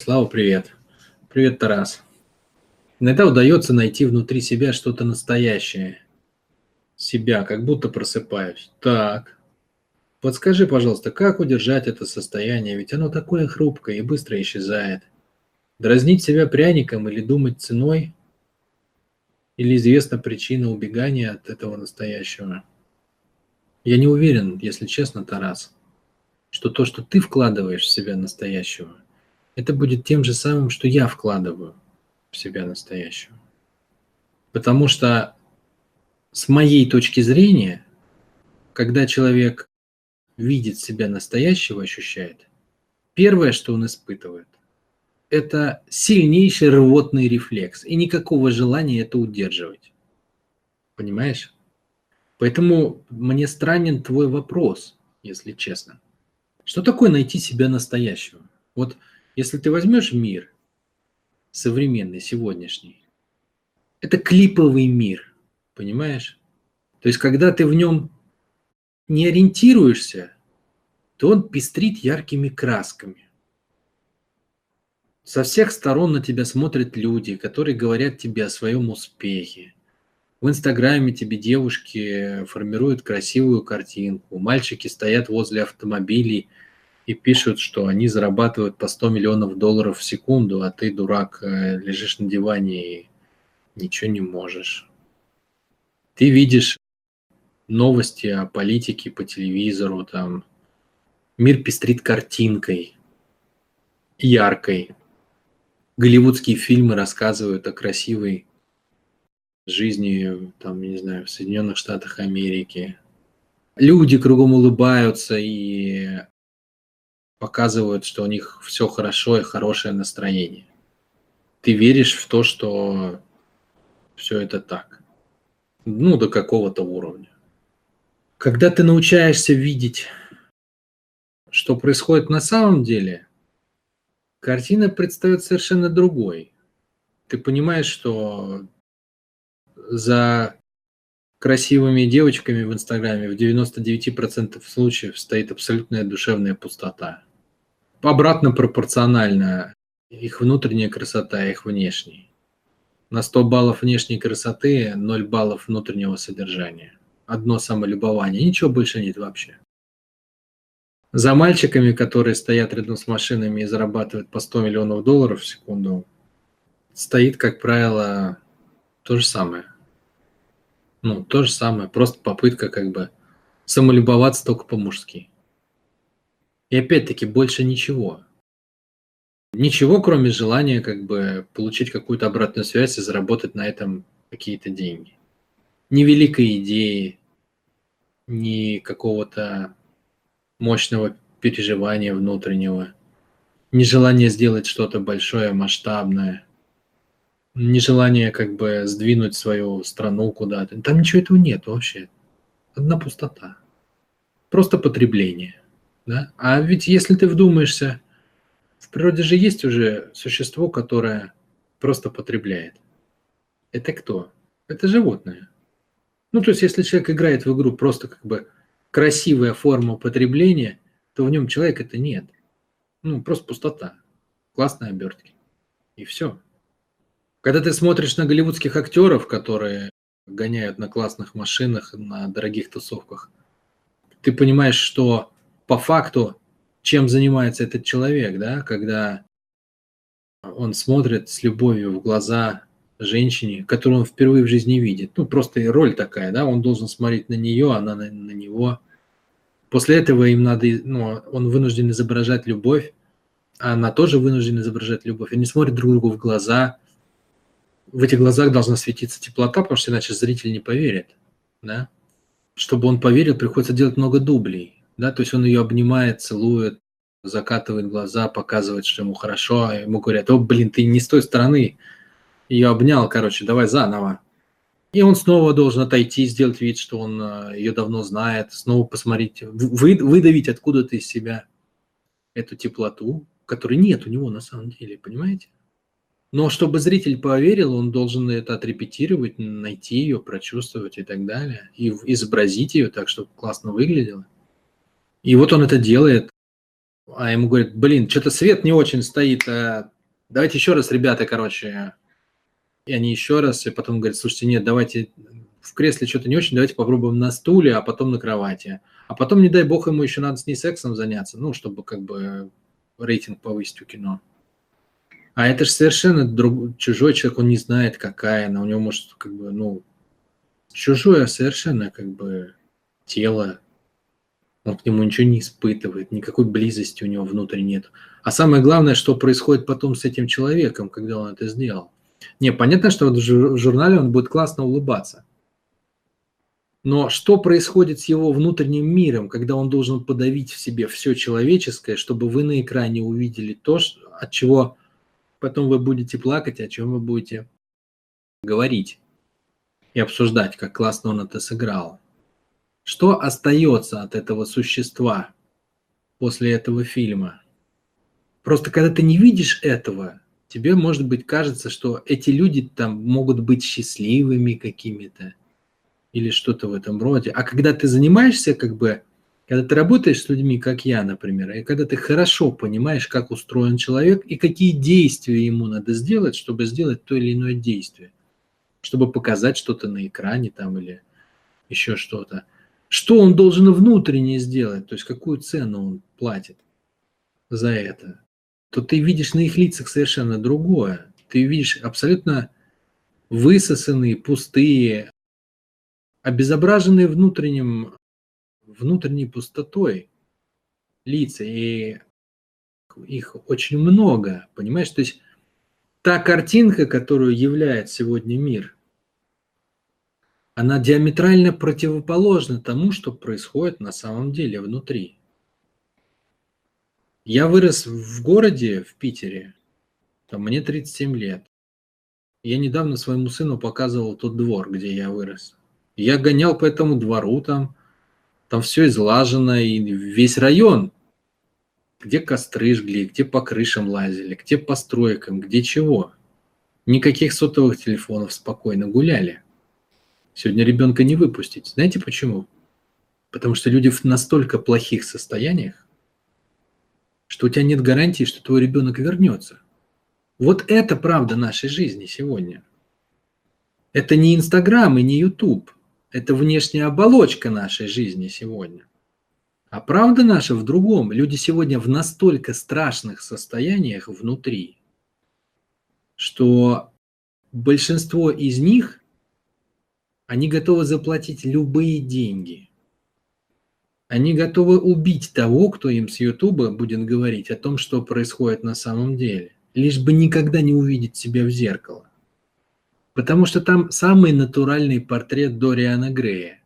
Слава, привет. Привет, Тарас. Иногда удается найти внутри себя что-то настоящее. Себя, как будто просыпаюсь. Так. Подскажи, пожалуйста, как удержать это состояние? Ведь оно такое хрупкое и быстро исчезает. Дразнить себя пряником или думать ценой? Или известна причина убегания от этого настоящего? Я не уверен, если честно, Тарас, что то, что ты вкладываешь в себя настоящего, это будет тем же самым, что я вкладываю в себя настоящего. Потому что с моей точки зрения, когда человек видит себя настоящего, ощущает, первое, что он испытывает, это сильнейший рвотный рефлекс и никакого желания это удерживать. Понимаешь? Поэтому мне странен твой вопрос, если честно. Что такое найти себя настоящего? Вот если ты возьмешь мир, современный, сегодняшний, это клиповый мир, понимаешь? То есть, когда ты в нем не ориентируешься, то он пестрит яркими красками. Со всех сторон на тебя смотрят люди, которые говорят тебе о своем успехе. В Инстаграме тебе девушки формируют красивую картинку, мальчики стоят возле автомобилей и пишут, что они зарабатывают по 100 миллионов долларов в секунду, а ты, дурак, э, лежишь на диване и ничего не можешь. Ты видишь новости о политике по телевизору, там мир пестрит картинкой, яркой. Голливудские фильмы рассказывают о красивой жизни, там, не знаю, в Соединенных Штатах Америки. Люди кругом улыбаются и показывают, что у них все хорошо и хорошее настроение. Ты веришь в то, что все это так. Ну, до какого-то уровня. Когда ты научаешься видеть, что происходит на самом деле, картина предстает совершенно другой. Ты понимаешь, что за красивыми девочками в Инстаграме в 99% случаев стоит абсолютная душевная пустота. Обратно пропорционально их внутренняя красота их внешней. На 100 баллов внешней красоты 0 баллов внутреннего содержания. Одно самолюбование, ничего больше нет вообще. За мальчиками, которые стоят рядом с машинами и зарабатывают по 100 миллионов долларов в секунду, стоит, как правило, то же самое. Ну, то же самое, просто попытка как бы самолюбоваться только по-мужски. И опять-таки больше ничего. Ничего, кроме желания как бы получить какую-то обратную связь и заработать на этом какие-то деньги. Ни великой идеи, ни какого-то мощного переживания внутреннего, ни желания сделать что-то большое, масштабное, ни желания как бы сдвинуть свою страну куда-то. Там ничего этого нет вообще. Одна пустота. Просто потребление. Да? А ведь если ты вдумаешься, в природе же есть уже существо, которое просто потребляет. Это кто? Это животное. Ну, то есть, если человек играет в игру просто как бы красивая форма потребления, то в нем человека это нет. Ну, просто пустота. Классные обертки. И все. Когда ты смотришь на голливудских актеров, которые гоняют на классных машинах, на дорогих тусовках, ты понимаешь, что по факту, чем занимается этот человек, да, когда он смотрит с любовью в глаза женщине, которую он впервые в жизни видит. Ну, просто роль такая, да, он должен смотреть на нее, она на, на него. После этого им надо, ну, он вынужден изображать любовь, а она тоже вынуждена изображать любовь. Они смотрят друг другу в глаза. В этих глазах должна светиться теплота, потому что иначе зритель не поверит, да. Чтобы он поверил, приходится делать много дублей да, то есть он ее обнимает, целует, закатывает глаза, показывает, что ему хорошо, а ему говорят, о, блин, ты не с той стороны, ее обнял, короче, давай заново. И он снова должен отойти, сделать вид, что он э, ее давно знает, снова посмотреть, вы, выдавить откуда-то из себя эту теплоту, которой нет у него на самом деле, понимаете? Но чтобы зритель поверил, он должен это отрепетировать, найти ее, прочувствовать и так далее, и изобразить ее так, чтобы классно выглядело. И вот он это делает. а ему говорят, блин, что-то свет не очень стоит, а давайте еще раз, ребята, короче. И они еще раз, и потом говорят, слушайте, нет, давайте в кресле что-то не очень, давайте попробуем на стуле, а потом на кровати. А потом, не дай бог, ему еще надо с ней сексом заняться, ну, чтобы как бы рейтинг повысить у кино. А это же совершенно друг, чужой человек, он не знает, какая она, у него может, как бы, ну, чужое совершенно, как бы, тело, он к нему ничего не испытывает, никакой близости у него внутри нет. А самое главное, что происходит потом с этим человеком, когда он это сделал. Не, понятно, что в журнале он будет классно улыбаться. Но что происходит с его внутренним миром, когда он должен подавить в себе все человеческое, чтобы вы на экране увидели то, от чего потом вы будете плакать, о чем вы будете говорить и обсуждать, как классно он это сыграл. Что остается от этого существа после этого фильма? Просто когда ты не видишь этого, тебе, может быть, кажется, что эти люди там могут быть счастливыми какими-то или что-то в этом роде. А когда ты занимаешься как бы, когда ты работаешь с людьми, как я, например, и когда ты хорошо понимаешь, как устроен человек и какие действия ему надо сделать, чтобы сделать то или иное действие, чтобы показать что-то на экране там или еще что-то – что он должен внутренне сделать, то есть какую цену он платит за это, то ты видишь на их лицах совершенно другое. Ты видишь абсолютно высосанные, пустые, обезображенные внутренним, внутренней пустотой лица. И их очень много, понимаешь? То есть та картинка, которую являет сегодня мир – она диаметрально противоположна тому, что происходит на самом деле внутри. Я вырос в городе, в Питере, там мне 37 лет. Я недавно своему сыну показывал тот двор, где я вырос. Я гонял по этому двору там, там все излажено, и весь район, где костры жгли, где по крышам лазили, где по стройкам, где чего. Никаких сотовых телефонов спокойно гуляли. Сегодня ребенка не выпустить. Знаете почему? Потому что люди в настолько плохих состояниях, что у тебя нет гарантии, что твой ребенок вернется. Вот это правда нашей жизни сегодня. Это не Инстаграм и не Ютуб. Это внешняя оболочка нашей жизни сегодня. А правда наша в другом. Люди сегодня в настолько страшных состояниях внутри, что большинство из них они готовы заплатить любые деньги. Они готовы убить того, кто им с Ютуба будет говорить о том, что происходит на самом деле, лишь бы никогда не увидеть себя в зеркало. Потому что там самый натуральный портрет Дориана Грея.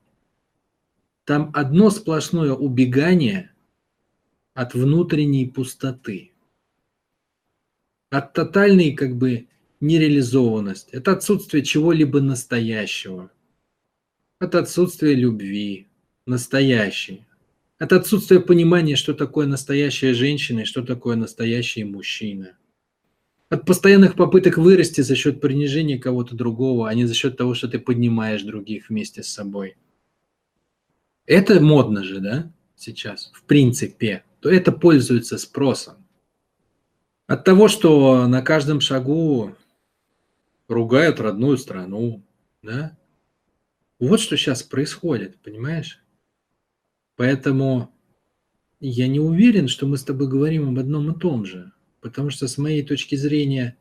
Там одно сплошное убегание от внутренней пустоты. От тотальной как бы нереализованности, от отсутствия чего-либо настоящего – от отсутствия любви, настоящей, от отсутствия понимания, что такое настоящая женщина и что такое настоящий мужчина. От постоянных попыток вырасти за счет принижения кого-то другого, а не за счет того, что ты поднимаешь других вместе с собой. Это модно же, да, сейчас, в принципе, то это пользуется спросом. От того, что на каждом шагу ругают родную страну, да, вот что сейчас происходит, понимаешь? Поэтому я не уверен, что мы с тобой говорим об одном и том же. Потому что с моей точки зрения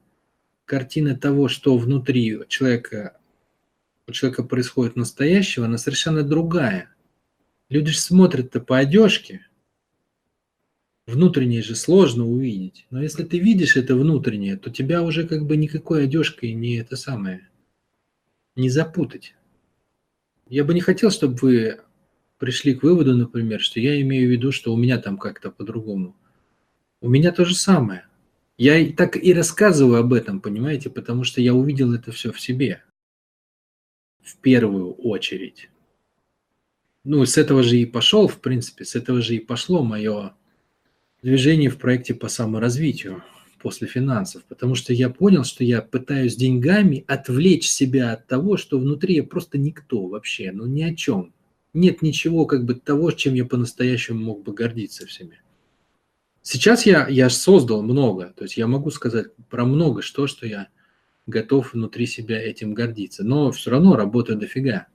картина того, что внутри человека, у человека происходит настоящего, она совершенно другая. Люди же смотрят-то по одежке. Внутреннее же сложно увидеть. Но если ты видишь это внутреннее, то тебя уже как бы никакой одежкой не это самое, не запутать. Я бы не хотел, чтобы вы пришли к выводу, например, что я имею в виду, что у меня там как-то по-другому. У меня то же самое. Я так и рассказываю об этом, понимаете, потому что я увидел это все в себе. В первую очередь. Ну, с этого же и пошел, в принципе, с этого же и пошло мое движение в проекте по саморазвитию после финансов, потому что я понял, что я пытаюсь деньгами отвлечь себя от того, что внутри я просто никто вообще, ну ни о чем. Нет ничего как бы того, чем я по-настоящему мог бы гордиться в себе. Сейчас я, я создал много, то есть я могу сказать про много что, что я готов внутри себя этим гордиться, но все равно работаю дофига.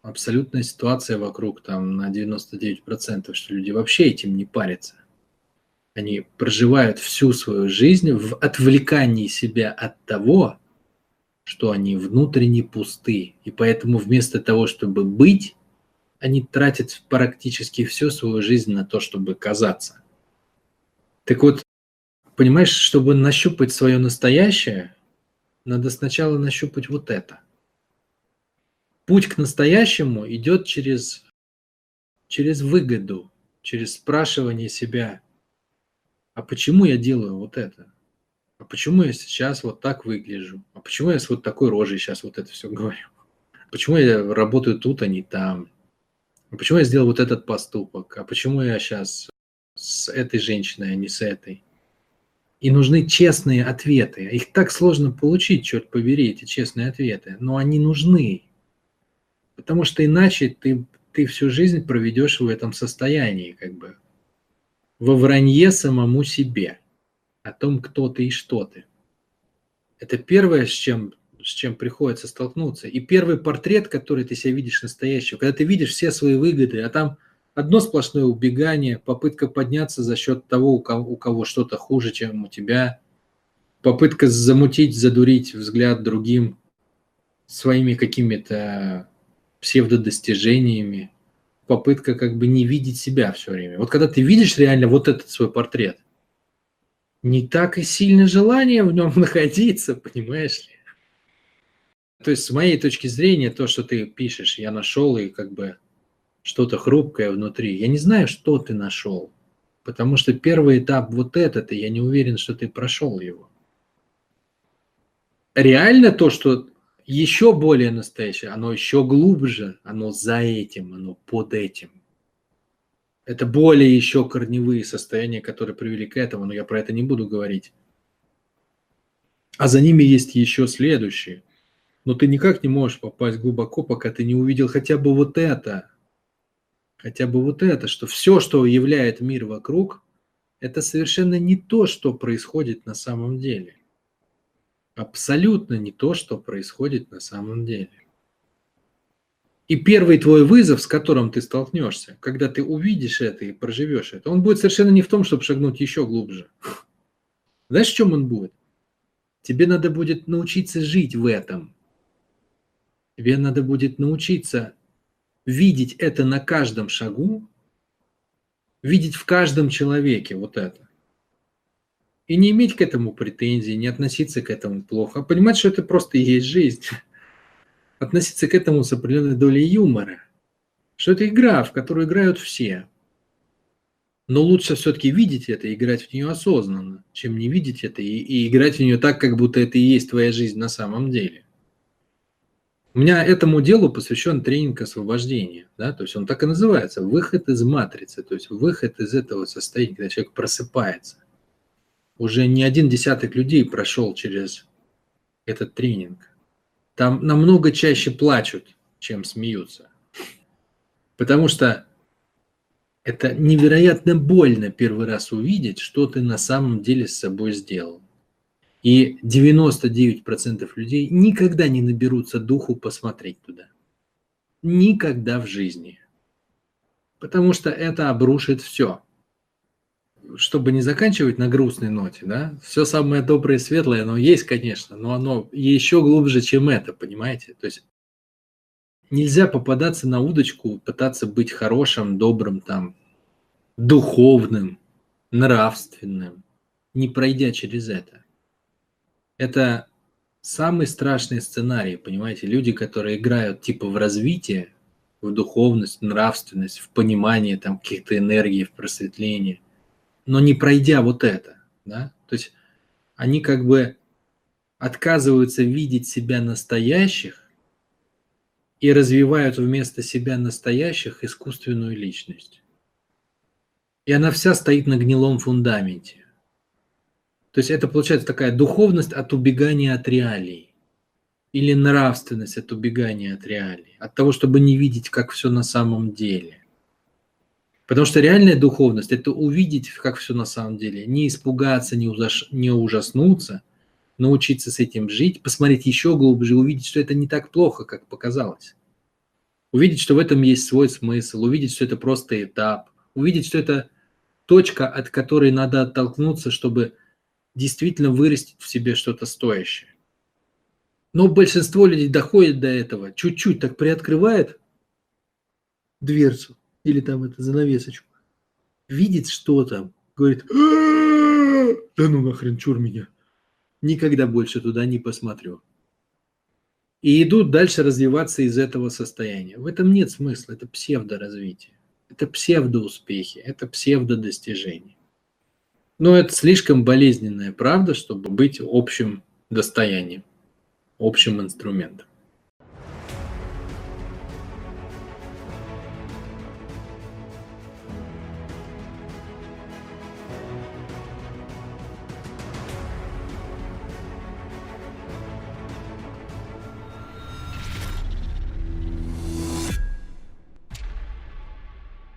Абсолютная ситуация вокруг там на 99%, что люди вообще этим не парятся. Они проживают всю свою жизнь в отвлекании себя от того, что они внутренне пусты. И поэтому вместо того, чтобы быть, они тратят практически всю свою жизнь на то, чтобы казаться. Так вот, понимаешь, чтобы нащупать свое настоящее, надо сначала нащупать вот это. Путь к настоящему идет через, через выгоду, через спрашивание себя, а почему я делаю вот это? А почему я сейчас вот так выгляжу? А почему я с вот такой рожей сейчас вот это все говорю? Почему я работаю тут, а не там? А почему я сделал вот этот поступок? А почему я сейчас с этой женщиной, а не с этой. И нужны честные ответы. Их так сложно получить, черт побери, эти честные ответы. Но они нужны. Потому что иначе ты, ты всю жизнь проведешь в этом состоянии, как бы, во вранье самому себе о том, кто ты и что ты. Это первое, с чем, с чем приходится столкнуться. И первый портрет, который ты себя видишь настоящего, когда ты видишь все свои выгоды, а там одно сплошное убегание, попытка подняться за счет того, у кого, у кого что-то хуже, чем у тебя, попытка замутить, задурить взгляд другим своими какими-то псевдодостижениями, попытка как бы не видеть себя все время. Вот когда ты видишь реально вот этот свой портрет, не так и сильно желание в нем находиться, понимаешь ли? То есть с моей точки зрения, то, что ты пишешь, я нашел и как бы что-то хрупкое внутри. Я не знаю, что ты нашел, потому что первый этап вот этот, и я не уверен, что ты прошел его. Реально то, что еще более настоящее, оно еще глубже, оно за этим, оно под этим. Это более еще корневые состояния, которые привели к этому, но я про это не буду говорить. А за ними есть еще следующие. Но ты никак не можешь попасть глубоко, пока ты не увидел хотя бы вот это – хотя бы вот это, что все, что являет мир вокруг, это совершенно не то, что происходит на самом деле. Абсолютно не то, что происходит на самом деле. И первый твой вызов, с которым ты столкнешься, когда ты увидишь это и проживешь это, он будет совершенно не в том, чтобы шагнуть еще глубже. Знаешь, в чем он будет? Тебе надо будет научиться жить в этом. Тебе надо будет научиться видеть это на каждом шагу, видеть в каждом человеке вот это. И не иметь к этому претензий, не относиться к этому плохо, а понимать, что это просто и есть жизнь. Относиться к этому с определенной долей юмора. Что это игра, в которую играют все. Но лучше все-таки видеть это и играть в нее осознанно, чем не видеть это и, и играть в нее так, как будто это и есть твоя жизнь на самом деле. У меня этому делу посвящен тренинг освобождения, да, то есть он так и называется, выход из матрицы, то есть выход из этого состояния, когда человек просыпается. Уже не один десяток людей прошел через этот тренинг. Там намного чаще плачут, чем смеются. Потому что это невероятно больно первый раз увидеть, что ты на самом деле с собой сделал. И 99% людей никогда не наберутся духу посмотреть туда. Никогда в жизни. Потому что это обрушит все. Чтобы не заканчивать на грустной ноте, да, все самое доброе и светлое, оно есть, конечно, но оно еще глубже, чем это, понимаете? То есть нельзя попадаться на удочку, пытаться быть хорошим, добрым, там, духовным, нравственным, не пройдя через это. Это самый страшный сценарий, понимаете? Люди, которые играют типа в развитие, в духовность, нравственность, в понимание там каких-то энергий, в просветление, но не пройдя вот это, да? То есть они как бы отказываются видеть себя настоящих и развивают вместо себя настоящих искусственную личность. И она вся стоит на гнилом фундаменте. То есть это получается такая духовность от убегания от реалий или нравственность от убегания от реалий, от того, чтобы не видеть, как все на самом деле. Потому что реальная духовность – это увидеть, как все на самом деле, не испугаться, не, ужас, не ужаснуться, научиться с этим жить, посмотреть еще глубже, увидеть, что это не так плохо, как показалось. Увидеть, что в этом есть свой смысл, увидеть, что это просто этап, увидеть, что это точка, от которой надо оттолкнуться, чтобы действительно вырастить в себе что-то стоящее. Но большинство людей доходит до этого, чуть-чуть так приоткрывает дверцу или там это занавесочку, видит что-то, говорит, да ну нахрен, чур меня, никогда больше туда не посмотрю. И идут дальше развиваться из этого состояния. В этом нет смысла, это псевдоразвитие, это псевдоуспехи, это псевдодостижения. Но это слишком болезненная правда, чтобы быть общим достоянием, общим инструментом.